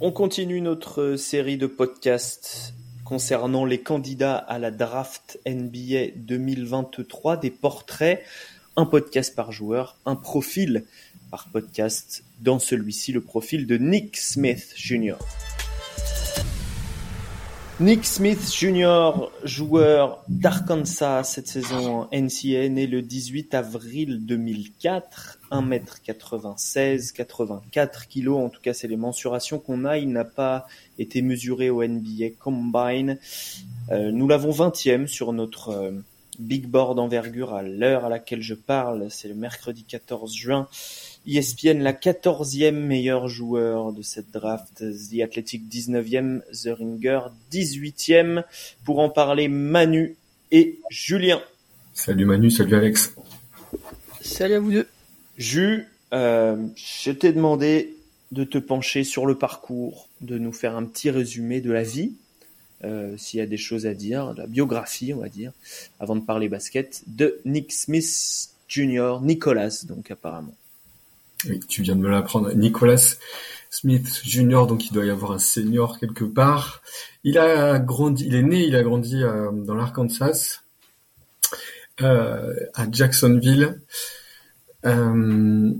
On continue notre série de podcasts concernant les candidats à la draft NBA 2023, des portraits, un podcast par joueur, un profil par podcast. Dans celui-ci, le profil de Nick Smith Jr. Nick Smith Jr., joueur d'Arkansas cette saison en NCAA, né le 18 avril 2004, 1m96, 84 kg, en tout cas c'est les mensurations qu'on a, il n'a pas été mesuré au NBA Combine. Euh, nous l'avons 20e sur notre euh, big board envergure à l'heure à laquelle je parle, c'est le mercredi 14 juin. ESPN, la 14e meilleur joueur de cette draft, The Athletic 19e, The Ringer 18e. Pour en parler, Manu et Julien. Salut Manu, salut Alex. Salut à vous deux. Jus, euh, je t'ai demandé de te pencher sur le parcours, de nous faire un petit résumé de la vie, euh, s'il y a des choses à dire, de la biographie, on va dire, avant de parler basket, de Nick Smith Jr., Nicolas, donc apparemment. Tu viens de me l'apprendre. Nicolas Smith Jr., donc il doit y avoir un senior quelque part. Il a grandi, il est né, il a grandi euh, dans l'Arkansas, euh, à Jacksonville. Euh,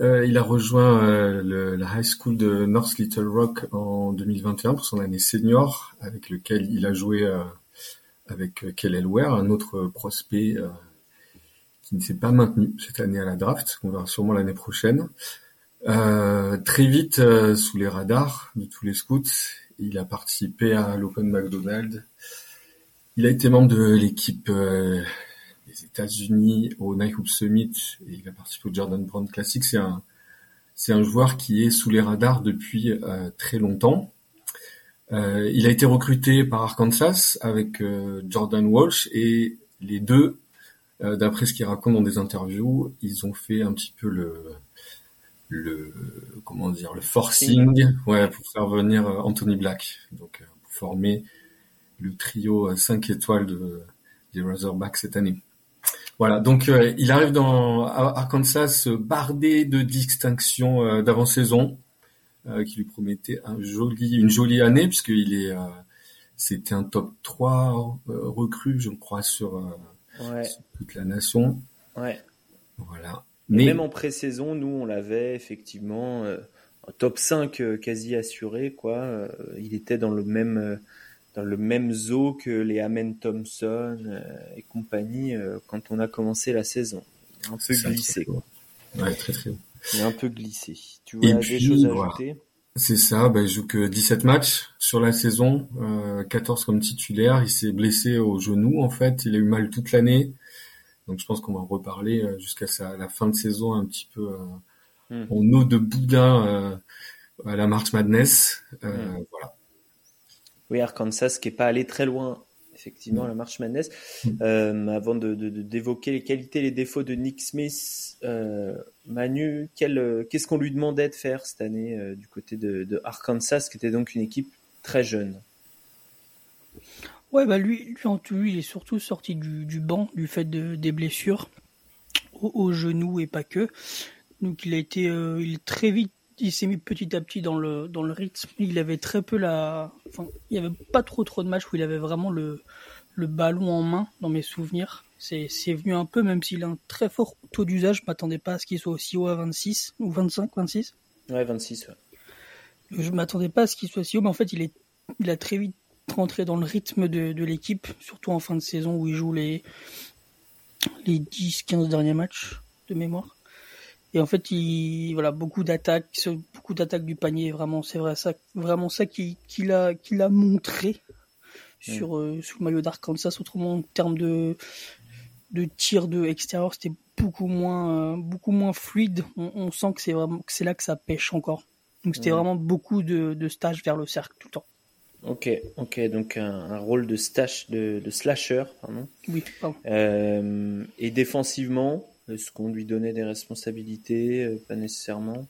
euh il a rejoint le, la high school de North Little Rock en 2021 pour son année senior, avec lequel il a joué avec Kellel Ware, un autre prospect qui ne s'est pas maintenu cette année à la draft, on verra sûrement l'année prochaine. Euh, très vite euh, sous les radars de tous les scouts, il a participé à l'Open McDonald's. Il a été membre de l'équipe euh, des États-Unis au Nike Summit et il a participé au Jordan Brand Classic. C'est un c'est un joueur qui est sous les radars depuis euh, très longtemps. il a été recruté par Arkansas avec Jordan Walsh et les deux euh, d'après ce qu'ils racontent dans des interviews, ils ont fait un petit peu le le comment dire le forcing ouais. pour faire venir euh, Anthony Black. Donc euh, pour former le trio 5 étoiles de des Razorbacks cette année. Voilà, donc il arrive dans Arkansas bardé de distinctions d'avant-saison qui lui promettait un joli, une jolie année puisqu'il est c'était un top 3 recrue je crois sur ouais. toute la nation. Ouais. Voilà. Mais même en pré-saison, nous, on l'avait effectivement euh, top 5 euh, quasi assuré. Quoi. Euh, il était dans le même dans le même zoo que les Amen Thompson et compagnie quand on a commencé la saison. Un peu glissé. Ouais, très très. Il un peu glissé. Tu vois des choses à ajouter? C'est ça, bah, il joue que 17 matchs sur la saison, euh, 14 comme titulaire. Il s'est blessé au genou en fait, il a eu mal toute l'année. Donc je pense qu'on va en reparler euh, jusqu'à la fin de saison un petit peu euh, hmm. en eau de boudin euh, à la March Madness. Euh, hmm. Voilà. Oui, Arkansas qui est pas allé très loin effectivement, la marche Madness. Mm. Euh, avant de, d'évoquer les qualités et les défauts de Nick Smith, euh, Manu, quel, qu'est-ce qu'on lui demandait de faire cette année euh, du côté de, Arkansas, qui était donc une équipe très jeune? Ouais, bah lui, lui, en tout, il est surtout sorti du, banc du fait de, des blessures au, genou et pas que. Donc il a été, il est très vite il s'est mis petit à petit dans le dans le rythme. Il avait très peu la, enfin, il y avait pas trop trop de matchs où il avait vraiment le le ballon en main dans mes souvenirs. C'est c'est venu un peu, même s'il a un très fort taux d'usage. Je m'attendais pas à ce qu'il soit aussi haut à 26 ou 25, 26. Ouais, 26. Ouais. Je m'attendais pas à ce qu'il soit si haut, mais en fait, il est il a très vite rentré dans le rythme de, de l'équipe, surtout en fin de saison où il joue les les 10-15 derniers matchs de mémoire. Et en fait, il, voilà, beaucoup d'attaques, beaucoup d'attaques du panier. Vraiment, c'est vrai ça, vraiment ça qu'il a, montré sur, euh, sous le maillot d'Arkansas. Autrement, en termes de, de tir de extérieur, c'était beaucoup moins, beaucoup moins fluide. On, sent que c'est vraiment, que c'est là que ça pêche encore. Donc c'était vraiment beaucoup de, de stages vers le cercle tout le temps. Ok, ok, donc un, rôle de stash, de, de slasher, pardon. Oui, pardon. Euh, et défensivement, est-ce qu'on lui donnait des responsabilités euh, Pas nécessairement?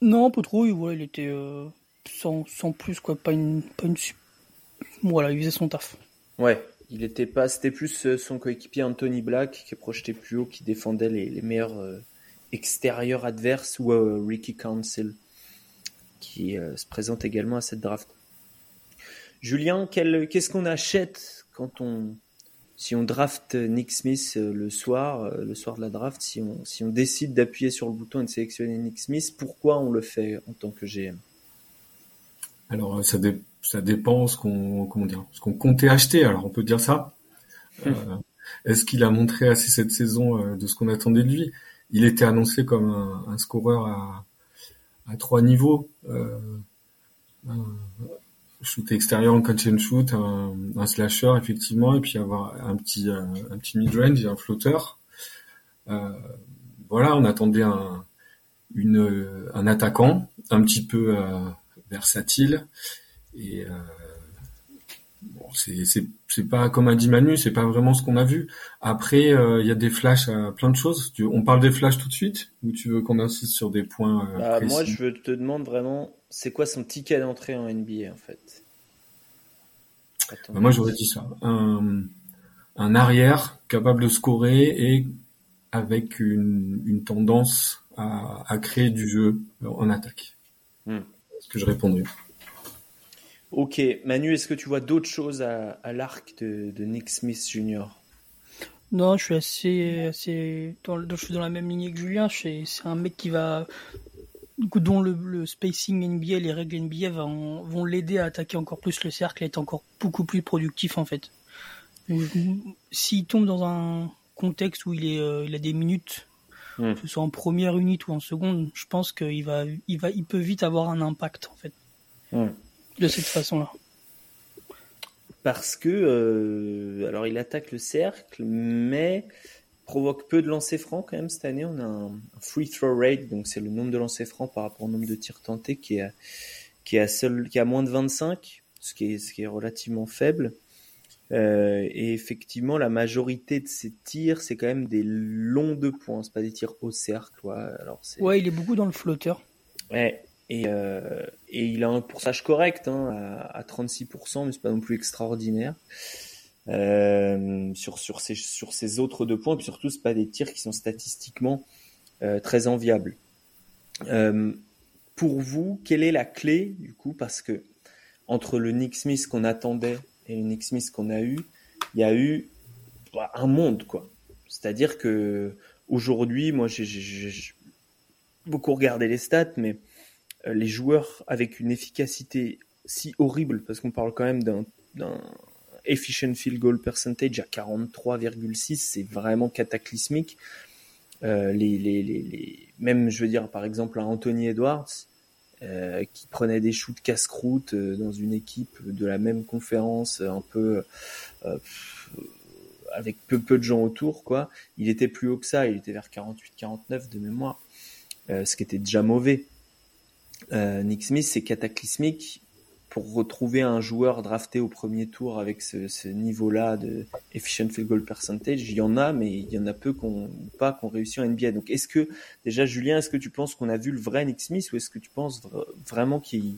Non, pas trop. Ouais, il était euh, sans, sans, plus quoi. Pas une, pas une. Voilà, il faisait son taf. Ouais, il était pas. C'était plus euh, son coéquipier Anthony Black qui est projeté plus haut, qui défendait les, les meilleurs extérieurs adverses ou Ricky Council. qui se présente également à cette draft. Julien, qu'est-ce qu'on achète quand on, si on draft Nick Smith le soir, le soir de la draft, si on, si on décide d'appuyer sur le bouton et de sélectionner Nick Smith, pourquoi on le fait en tant que GM Alors ça, ça dépend ce qu'on comment dire, ce qu'on comptait acheter. Alors on peut dire ça. Hmm. Est-ce qu'il a montré assez cette saison euh, de ce qu'on attendait de lui? Il était annoncé comme un, scoreur à, à, trois niveaux. Euh, un shoot extérieur en catch and shoot, un, slasher effectivement, et puis avoir un petit euh, un petit mid range, un flotteur. Euh, voilà, on attendait un une un attaquant un petit peu versatile et bon, c'est c'est pas comme a dit Manu, c'est pas vraiment ce qu'on a vu. Après, euh, il y a des flashs à plein de choses. On parle des flashs tout de suite ou tu veux qu'on insiste sur des points euh, bah, Moi, je te demande vraiment, c'est quoi son ticket d'entrée en NBA en fait? Bah, Moi, j'aurais dit ça. Un, un, arrière capable de scorer et avec une, une tendance à, à, créer du jeu en attaque. Hmm. ce que je répondrais. Ok, Manu, est-ce que tu vois d'autres choses à, l'arc de, Nick Smith Jr. Non, je suis assez, assez dans, je suis dans la même lignée que Julien. C'est un mec qui va, dont le, spacing NBA, les règles NBA vont, vont l'aider à attaquer encore plus le cercle et être encore beaucoup plus productif en fait. S'il tombe dans un contexte où il est, euh, il a des minutes, hmm. que ce soit en première unité ou en seconde, je pense qu'il va, il va, il peut vite avoir un impact en fait. Hmm de cette façon-là Parce que, euh, alors il attaque le cercle, mais provoque peu de lancers francs quand même cette année. On a un, free throw rate, donc c'est le nombre de lancers francs par rapport au nombre de tirs tentés qui est qui est à seul, qui a moins de 25, ce qui est ce qui est relativement faible. Euh, et effectivement, la majorité de ses tirs, c'est quand même des longs deux points, c'est pas des tirs au cercle. Ouais, alors ouais, il est beaucoup dans le flotteur. Ouais, et, euh, et il a un pourcentage correct hein, à, à 36%, mais c'est pas non plus extraordinaire. Euh, sur sur ces sur ces autres deux points, et puis surtout c'est pas des tirs qui sont statistiquement euh, très enviables. Euh, pour vous, quelle est la clé du coup Parce que entre le Nick Smith qu'on attendait et le Nick Smith qu'on a eu, il y a eu bah, un monde quoi. C'est-à-dire que aujourd'hui, moi j'ai beaucoup regardé les stats, mais les joueurs avec une efficacité si horrible, parce qu'on parle quand même d'un efficient field goal percentage à 43,6, c'est vraiment cataclysmique. Euh, les, les, les, même, je veux dire, par exemple, un Anthony Edwards, euh, qui prenait des shoots casse-croûte euh, dans une équipe de la même conférence, un peu avec peu, peu de gens autour, quoi. Il était plus haut que ça, il était vers 48-49 de mémoire, ce qui était déjà mauvais. Nick Smith, c'est cataclysmique retrouver un joueur drafté au premier tour avec ce, niveau-là de efficient field goal percentage. Il y en a, mais il y en a peu qu'on pas qu'on réussit en NBA. Donc, est-ce que déjà, Julien, est-ce que tu penses qu'on a vu le vrai Nick Smith ou est-ce que tu penses vraiment qu'il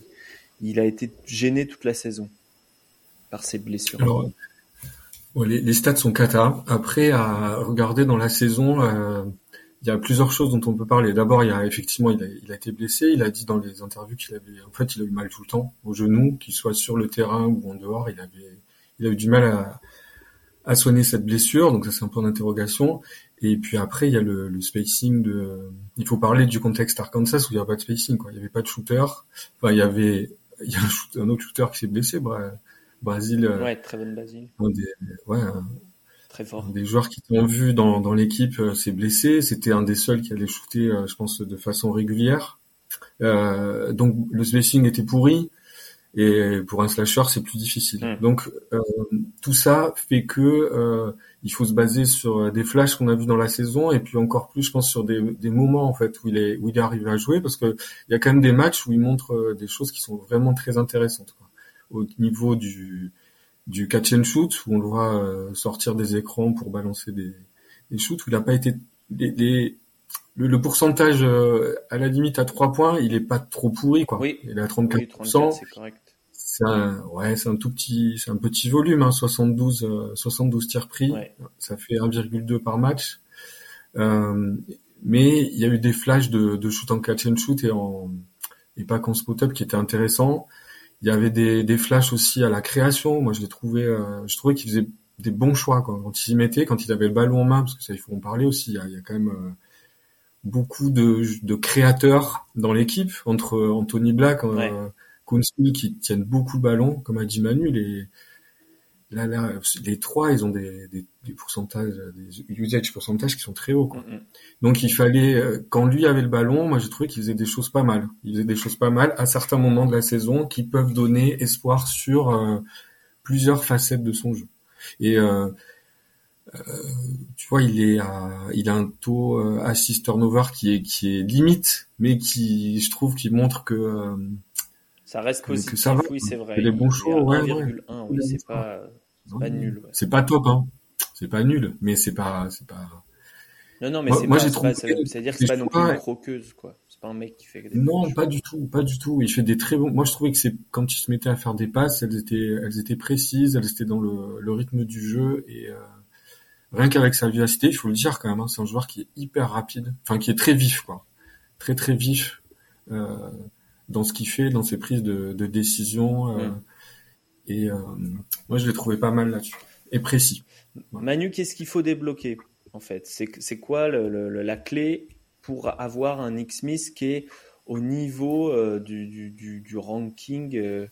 il a été gêné toute la saison par ses blessures? Alors, les, stats sont cata. Après, à regarder dans la saison. Euh, il y a plusieurs choses dont on peut parler. D'abord, il y a effectivement, il a, il a, été blessé. Il a dit dans les interviews qu'il avait, en fait, il a eu mal tout le temps au genou, qu'il soit sur le terrain ou en dehors. Il avait, il a eu du mal à, à soigner cette blessure. Donc ça, c'est un point d'interrogation. Et puis après, il y a le, le, spacing de. Il faut parler du contexte Arkansas où il n'y a pas de spacing. Quoi. Il n'y avait pas de shooter. Enfin, il y avait, il y a un, autre shooter qui s'est blessé. Brésil. Ouais, très bonne Basile. ouais, des joueurs qui t'ont vu dans, dans l'équipe euh, s'est blessé. C'était un des seuls qui allait shooter, euh, je pense, de façon régulière. Euh, donc le spacing était pourri. Et pour un slasher, c'est plus difficile. Hmm. Donc euh, tout ça fait que euh, il faut se baser sur des flashs qu'on a vus dans la saison et puis encore plus, je pense, sur des, des moments en fait où il est où il est arrivé à jouer parce que il y a quand même des matchs où il montre des choses qui sont vraiment très intéressantes quoi. au niveau du du catch and shoot où on le voit euh, sortir des écrans pour balancer des, des shoots où il n'a pas été les, le, pourcentage euh, à la limite à 3 points il est pas trop pourri quoi. Oui. il est à 34%, c'est correct. C'est un ouais c'est un tout petit c'est un petit volume hein, 72 72 euh, tirs pris. Ça fait 1,2 par match. Euh, mais il y a eu des flashs de, de shoot en catch and shoot et en et pas qu'en spot-up qui était intéressant. Il y avait des, des flashs aussi à la création. Moi, je l'ai trouvé, euh, je trouvais qu'il faisait des bons choix quoi. quand il s'y mettait, quand il avait le ballon en main, parce que ça, il faut en parler aussi. Il y a, il y a quand même euh, beaucoup de, de créateurs dans l'équipe entre Anthony Black, Ouais. euh, qui tiennent beaucoup le ballon, comme a dit Manu. Les, là, là, les trois, ils ont des, des, des pourcentages, des usage pourcentages qui sont très hauts. Quoi. Mm. Donc il fallait, euh, quand lui avait le ballon, moi j'ai trouvé qu'il faisait des choses pas mal. Il faisait des choses pas mal à certains moments de la saison qui peuvent donner espoir sur euh, plusieurs facettes de son jeu. Et euh, euh, tu vois, il est à, il a un taux assist turnover qui est qui est limite, mais qui, je trouve, qui montre que euh, Ça reste positif, que ça va, oui, c'est vrai. les bons choix, ouais, 1,1, oui, ouais. c'est pas, c'est pas nul. ouais. c'est pas top, hein. C'est pas nul, mais c'est pas, c'est pas. Non, non, mais Moi- c'est moi, pas, j'ai trouvé c'est-à-dire que c'est pas non plus une croqueuse, quoi. C'est pas un mec qui fait des Non, pas du tout, pas du tout. Il fait des très bons. Moi, je trouvais que c'est quand il se mettait à faire des passes, elles étaient, elles étaient précises, elles étaient dans le, le rythme du jeu et euh, rien qu'avec sa vivacité, il faut le dire quand même. hein, c'est un joueur qui est hyper rapide, enfin qui est très vif, quoi, très très vif euh, dans ce qu'il fait, dans ses prises de, de décision. euh, Mm. Et euh, moi, je l'ai trouvé pas mal là-dessus et précis. Manu, qu'est-ce qu'il faut débloquer, en fait? C'est quoi le- le- le- la clé pour avoir un Smith qui est au niveau euh, du, du, du, du ranking euh,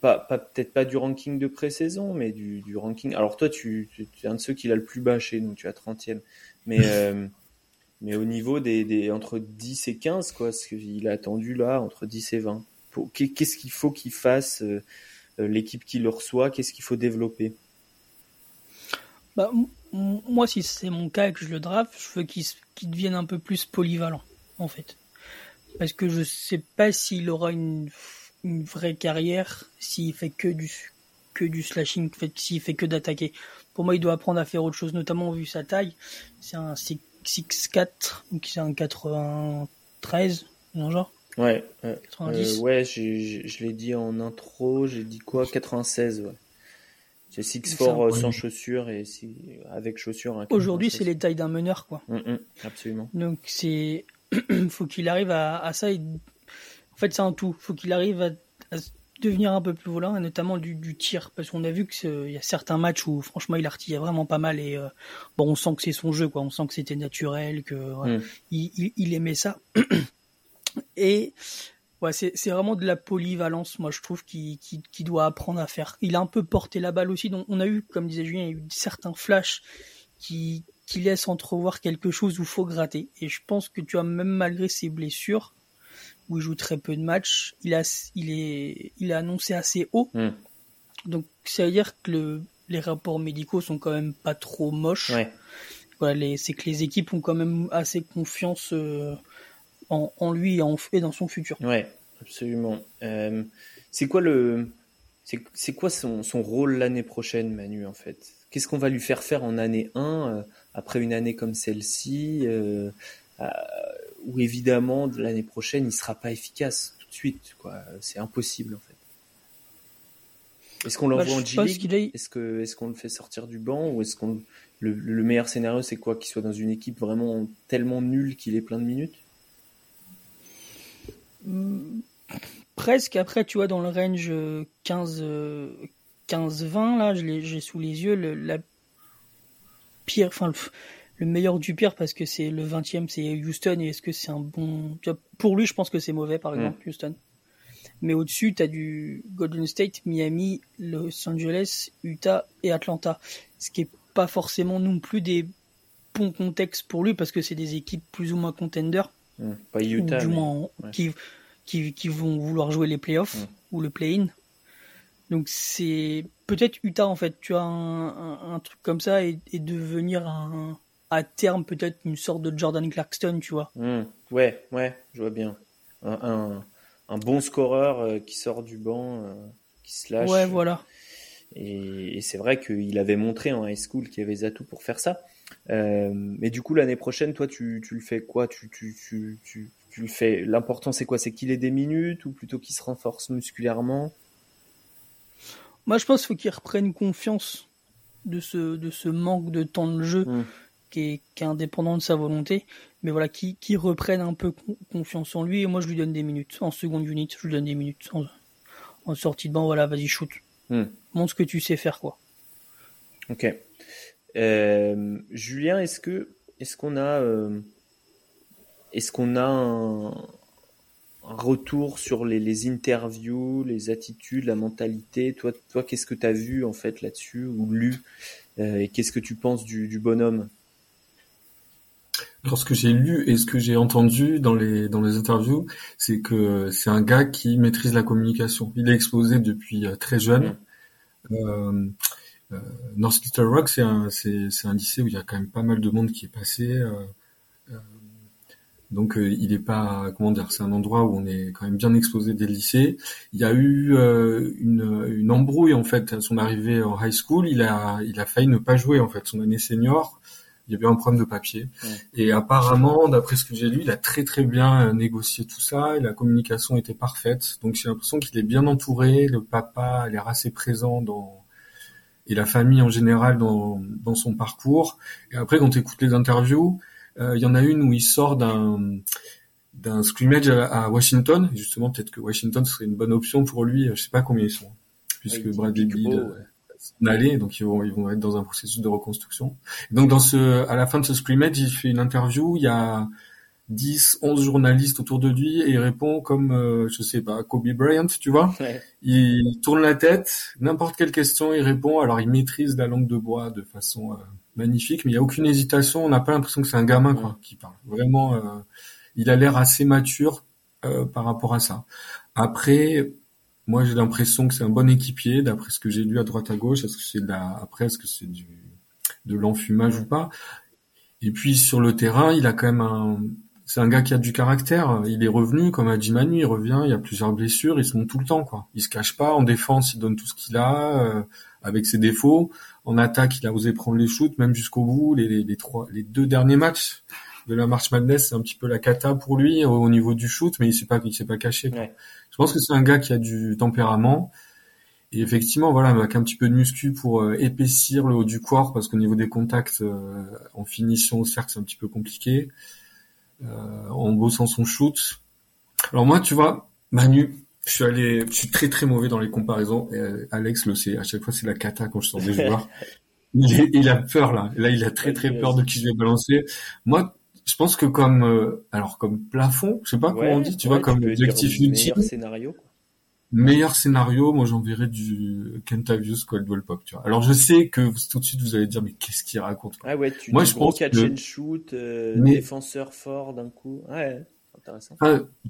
pas, pas peut-être pas du ranking de pré-saison, mais du, du ranking. Alors toi, tu, tu, tu es un de ceux qui l'a le plus chez nous, tu as 30e. Mais, euh, mais au niveau des, des entre 10 et 15, quoi, ce qu'il a attendu là, entre 10 et 20. Pour- qu'est- Qu'est-ce qu'il faut qu'il fasse l'équipe qui le reçoit Qu'est-ce qu'il faut développer? Bah, moi, si c'est mon cas et que je le draft, je veux qu'il devienne un peu plus polyvalent, en fait. Parce que je sais pas s'il aura une, vraie carrière s'il fait que du, que du slashing, s'il fait que d'attaquer. Pour moi, il doit apprendre à faire autre chose, notamment vu sa taille. C'est un 6- 6'4, donc c'est un 93, non genre Ouais, euh, 90. euh, ouais, j'ai- je l'ai dit en intro, j'ai dit quoi 96, ouais. C'est Six C'est Four ça. euh, Ouais. sans chaussures et si, avec chaussures. un Aujourd'hui, c'est 96. les tailles d'un meneur, quoi. Hum, hum, absolument. Donc c'est faut qu'il arrive à, à ça. et- En fait, c'est un tout. Faut qu'il arrive à, à devenir un peu plus volant, et notamment du, du tir, parce qu'on a vu que c'est- il y a certains matchs où franchement il artillait vraiment pas mal et euh, bon, on sent que c'est son jeu, quoi. On sent que c'était naturel, que Mm. il, il- il aimait ça. et ouais, c'est c'est vraiment de la polyvalence, moi je trouve qu'il qu'il- qu'il doit apprendre à faire. Il a un peu porté la balle aussi. Donc on a eu, comme disait Julien, il y a eu certains flashs qui qui laissent entrevoir quelque chose où faut gratter. Et je pense que tu vois, même malgré ses blessures, où il joue très peu de matchs, il a, il est, il a annoncé assez haut. Mm. Donc, ça veut dire que le, les rapports médicaux sont quand même pas trop moches. Ouais. Voilà, c'est que les équipes ont quand même assez confiance euh, en, en lui et, en, et dans son futur. Ouais, absolument. Euh, c'est quoi le, c'est quoi son, son rôle l'année prochaine, Manu, en fait? Qu'est-ce qu'on va lui faire faire en année 1 euh, après une année comme celle-ci, euh, où évidemment de l'année prochaine il sera pas efficace tout de suite, quoi. C'est impossible en fait. Est-ce qu'on l'envoie Bah, en G-League? est- Est-ce est-ce qu'on le fait sortir du banc ou est-ce qu'on le, le meilleur scénario c'est quoi? Qu'il soit dans une équipe vraiment tellement nulle qu'il ait plein de minutes? Presque après, tu vois, dans le range euh, 15, euh, 15-20, là, j'ai sous les yeux le, la pire, enfin, le, le meilleur du pire parce que c'est le 20e, c'est Houston et est-ce que c'est un bon. tu vois, Pour lui, je pense que c'est mauvais, par Mm. exemple, Houston. Mais au-dessus, tu as du Golden State, Miami, Los Angeles, Utah et Atlanta. Ce qui est pas forcément non plus des bons contextes pour lui parce que c'est des équipes plus ou moins contenders Pas Utah. ou du mais- moins ouais. qui, qui, qui vont vouloir jouer les playoffs Mm. ou le play-in. Donc c'est peut-être Utah en fait, tu as un, un, un truc comme ça et, et devenir un, à terme peut-être une sorte de Jordan Clarkson, tu vois. Hmm, Ouais, ouais, je vois bien. Un, un, bon scoreur euh, qui sort du banc, euh, qui se lâche. Ouais, voilà. Et, et c'est vrai qu'il avait montré en high school qu'il avait les atouts pour faire ça. Euh, mais du coup, l'année prochaine, toi, tu, tu le fais quoi? Tu, tu, tu, tu, tu le fais. L'important, c'est quoi? C'est qu'il ait des minutes ou plutôt qu'il se renforce musculairement? Moi je pense qu'il faut qu'il reprenne confiance de ce, de ce manque de temps de jeu Mm. qui est, qui est indépendant de sa volonté, mais voilà, qui, qui reprenne un peu confiance en lui. Et moi, je lui donne des minutes. En seconde unit, je lui donne des minutes. En, en sortie de banc, voilà, vas-y, shoot. Hmm. Montre ce que tu sais faire, quoi. Ok. Euh, Julien, est-ce que est-ce qu'on a euh, est-ce qu'on a un, retour sur les, les, interviews, les attitudes, la mentalité? Toi, toi, qu'est-ce que tu as vu en fait là-dessus ou lu euh, Et qu'est-ce que tu penses du, du bonhomme? Alors ce que j'ai lu et ce que j'ai entendu dans les dans les interviews, c'est que c'est un gars qui maîtrise la communication. Il est exposé depuis très jeune. Euh, North Little Rock, c'est un c'est c'est un lycée où il y a quand même pas mal de monde qui est passé. Euh, euh donc il est pas comment dire, c'est un endroit où on est quand même bien exposé dès le lycée. Il y a eu une, une embrouille en fait à son arrivée en high school. Il a il a failli ne pas jouer en fait son année senior il y avait un problème de papier. Et apparemment, d'après ce que j'ai lu, il a très très bien euh, négocié tout ça et la communication était parfaite. Donc j'ai l'impression qu'il est bien entouré, le papa a l'air assez présent dans et la famille en général dans, dans son parcours. Et après, quand tu écoutes les interviews, euh, il y en a une où il sort d'un d'un scrimmage à, Washington. justement, peut-être que Washington serait une bonne option pour lui. Je sais pas combien ils sont, puisque Bradley Beal aller, donc ils vont, ils vont être dans un processus de reconstruction. donc dans ce, à la fin de ce scrimmage, il fait une interview, il y a 10, 11 journalistes autour de lui et il répond comme, euh, je sais pas, Kobe Bryant, tu vois. Il tourne la tête, n'importe quelle question, il répond. Alors il maîtrise la langue de bois de façon euh, magnifique, mais il y a aucune hésitation. On n'a pas l'impression que c'est un gamin quoi qui parle. Vraiment, euh, il a l'air assez mature par rapport à ça. Après, moi, j'ai l'impression que c'est un bon équipier, d'après ce que j'ai lu à droite à gauche. Est-ce que c'est de la... après, est-ce que c'est du de l'enfumage ou pas? Et puis sur le terrain, il a quand même un, c'est un gars qui a du caractère. Il est revenu, comme a dit Manu, il revient. Il y a plusieurs blessures, ils sont tout le temps, quoi. Il se cache pas. En défense, il donne tout ce qu'il a, euh, avec ses défauts. En attaque, il a osé prendre les shoots, même jusqu'au bout. Les, les, trois, les deux derniers matchs de la March Madness, c'est un petit peu la cata pour lui au, niveau du shoot, mais il s'est pas, il s'est pas caché. Quoi. Je pense que c'est un gars qui a du tempérament. Et effectivement, voilà, avec un petit peu de muscu pour euh, épaissir le haut du corps, parce qu'au niveau des contacts euh, en finition au cercle, c'est un petit peu compliqué. Euh, en bossant son shoot. Alors moi, tu vois, Manu, je suis allé, je suis très très mauvais dans les comparaisons. Et Alex le sait. À chaque fois, c'est la cata quand je sors des joueurs. Il, il, a peur là. Là, il a très très peur de qui je vais balancer. Moi, je pense que comme euh, alors comme plafond, je sais pas comment on dit, tu vois, comme objectif ultime. Meilleur scénario, moi j'enverrais du Kentavious Coldwell Pop, tu vois. Alors je sais que tout de suite vous allez dire mais qu'est-ce qu'il raconte quoi. Ah ouais, tu moi je pense catch and shoot, euh, défenseur fort d'un coup. Ouais, intéressant.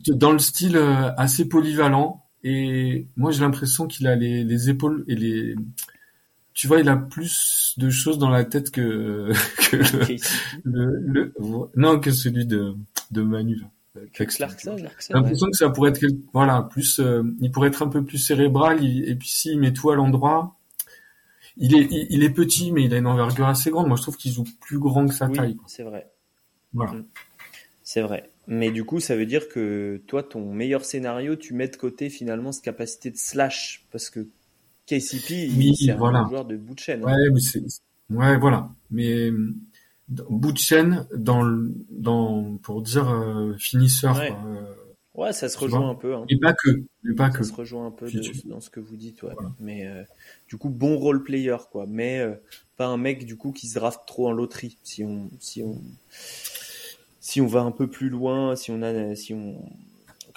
dans le style euh, assez polyvalent et moi j'ai l'impression qu'il a les, les épaules et les tu vois, il a plus de choses dans la tête que, que le, le, non que celui de de Manu. Là. Clarkson. J'ai l'impression que ça pourrait être voilà plus, euh, il pourrait être un peu plus cérébral et puis s'il met tout à l'endroit, il est il, est petit mais il a une envergure assez grande. Moi je trouve qu'il joue plus grand que sa taille. C'est vrai. Voilà. Mm. C'est vrai. Mais du coup, ça veut dire que toi, ton meilleur scénario, tu mets de côté finalement cette capacité de slash parce que KCP, oui, c'est voilà. un joueur de bout de chaîne. Hein. Ouais, mais ouais, voilà. Mais bout de chaîne dans, dans, pour dire euh, finisseur. Ouais. Euh, ouais, ça se rejoint un peu. Hein. Et pas que. Et pas ça que. se rejoint un peu dans ce que vous dites, ouais. Mais euh, du coup, bon role player, quoi. Mais pas un mec du coup qui se draft trop en loterie. Si on, si on, si on va un peu plus loin, si on a, si on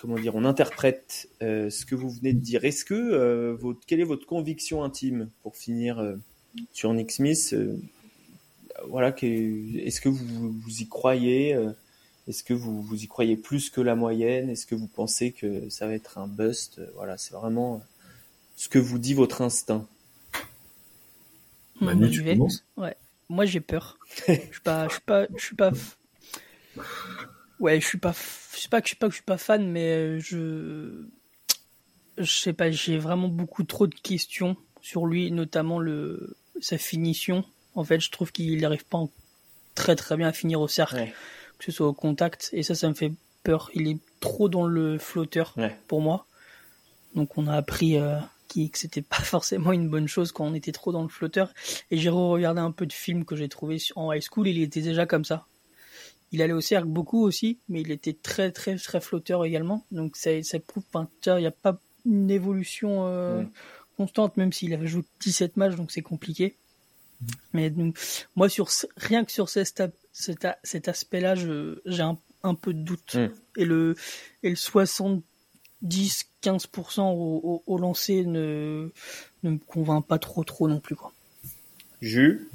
comment dire, on interprète euh, ce que vous venez de dire. Est-ce que euh, votre, quelle est votre conviction intime pour finir euh, sur Nick Smith Voilà, est-ce que vous, vous y croyez Est-ce que vous, vous y croyez plus que la moyenne Est-ce que vous pensez que ça va être un bust Voilà, c'est vraiment ce que vous dit votre instinct. Manu, tu ouais. Moi, j'ai peur. je suis pas, je suis pas, je suis pas. Ouais, je suis pas je sais pas que je sais pas que je suis pas fan, mais euh, je je sais pas, j'ai vraiment beaucoup trop de questions sur lui, notamment le sa finition. En fait, je trouve qu'il n'arrive pas très très bien à finir au cercle, que ce soit au contact, et ça, ça me fait peur. Il est trop dans le flotteur pour moi. Donc, on a appris euh, qui que c'était pas forcément une bonne chose quand on était trop dans le flotteur. Et j'ai regardé un peu de films que j'ai trouvé en high school, il était déjà comme ça. Il allait au cercle beaucoup aussi, mais il était très très très flotteur également. Donc ça, ça prouve, il n'y a pas une évolution euh, constante, même s'il avait joué 17 matchs, donc c'est compliqué. Mais donc, moi, sur rien que sur cet, cet, cet aspect-là, j'ai un, un, peu de doute. Mm. Et le et le 70-15% au, au, lancer ne, ne me convainc pas trop trop non plus quoi. Jus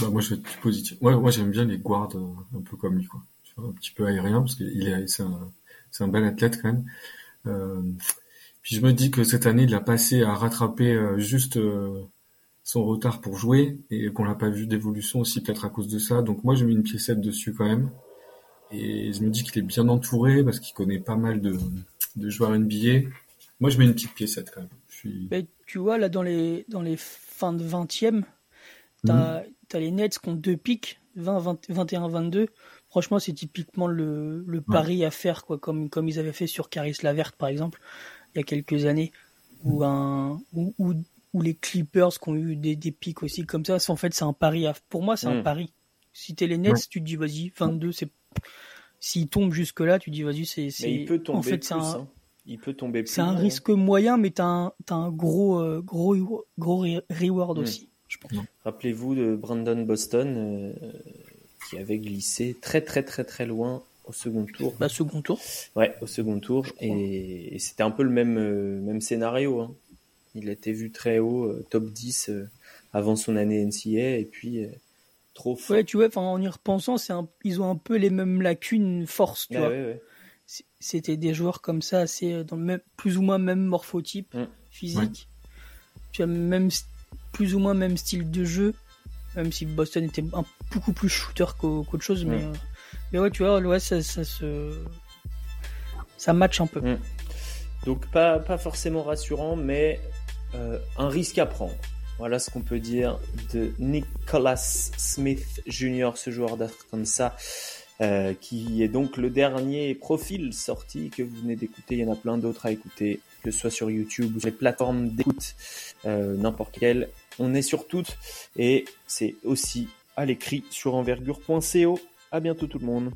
bah, moi je vais être positif. Ouais, moi j'aime bien les guards euh, un peu comme lui quoi. Un petit peu aérien parce qu'il est c'est un bel athlète quand même. Euh, puis je me dis que cette année, il a passé à rattraper euh, juste euh, son retard pour jouer et qu'on n'a pas vu d'évolution aussi peut-être à cause de ça. Donc moi, je mets une piécette dessus quand même. Et je me dis qu'il est bien entouré parce qu'il connaît pas mal de, de joueurs NBA. Moi, je mets une petite piécette quand même. Je suis... tu vois, là, dans les, dans les fins de 20e, t'as as les Nets qui ont deux pics, 20, 21, 22. Franchement, c'est typiquement le, le pari à faire, quoi, comme, comme ils avaient fait sur Caris Laverte, par exemple il y a quelques années, ou un ou, les Clippers qui ont eu des, des pics aussi comme ça. En fait, c'est un pari. Pour moi, c'est un hmm. pari. Si t'es les Nets, tu te dis vas-y, 22, c'est s'il tombe jusque là, tu te dis vas-y, c'est il peut tomber en fait, c'est un... Hein. Il peut tomber C'est un risque moyen, mais t'as un, as un gros, euh, gros, gros reward hmm. aussi, je pense. Rappelez-vous de Brandon Boston, euh, qui avait glissé très, très, très, très loin au second tour. Bah, second tour. Ouais, au second tour. Et, c'était un peu le même, euh, même scénario. Hein. Il était vu très haut, euh, top 10 euh, avant son année NCA, et puis trop fort. Ouais, tu vois, en y repensant, c'est ils ont un peu les mêmes lacunes, force, tu vois. C'était des joueurs comme ça, assez dans le même, plus ou moins même morphotype mm. physique. Tu as même plus ou moins même style de jeu, même si Boston était un, beaucoup plus shooter qu'autre chose, mm. mais mais ouais, tu vois, ouais, ça, ça se. Ça match un peu. Mm. Donc, pas, pas forcément rassurant, mais euh, un risque à prendre. Voilà ce qu'on peut dire de Nicholas Smith Jr., ce joueur d'Arkansas, euh, qui est donc le dernier profil sorti que vous venez d'écouter. Il y en a plein d'autres à écouter, que ce soit sur YouTube ou sur les plateformes d'écoute, euh, n'importe quelle. On est sur toutes et c'est aussi à l'écrit sur envergure.co. À bientôt tout le monde.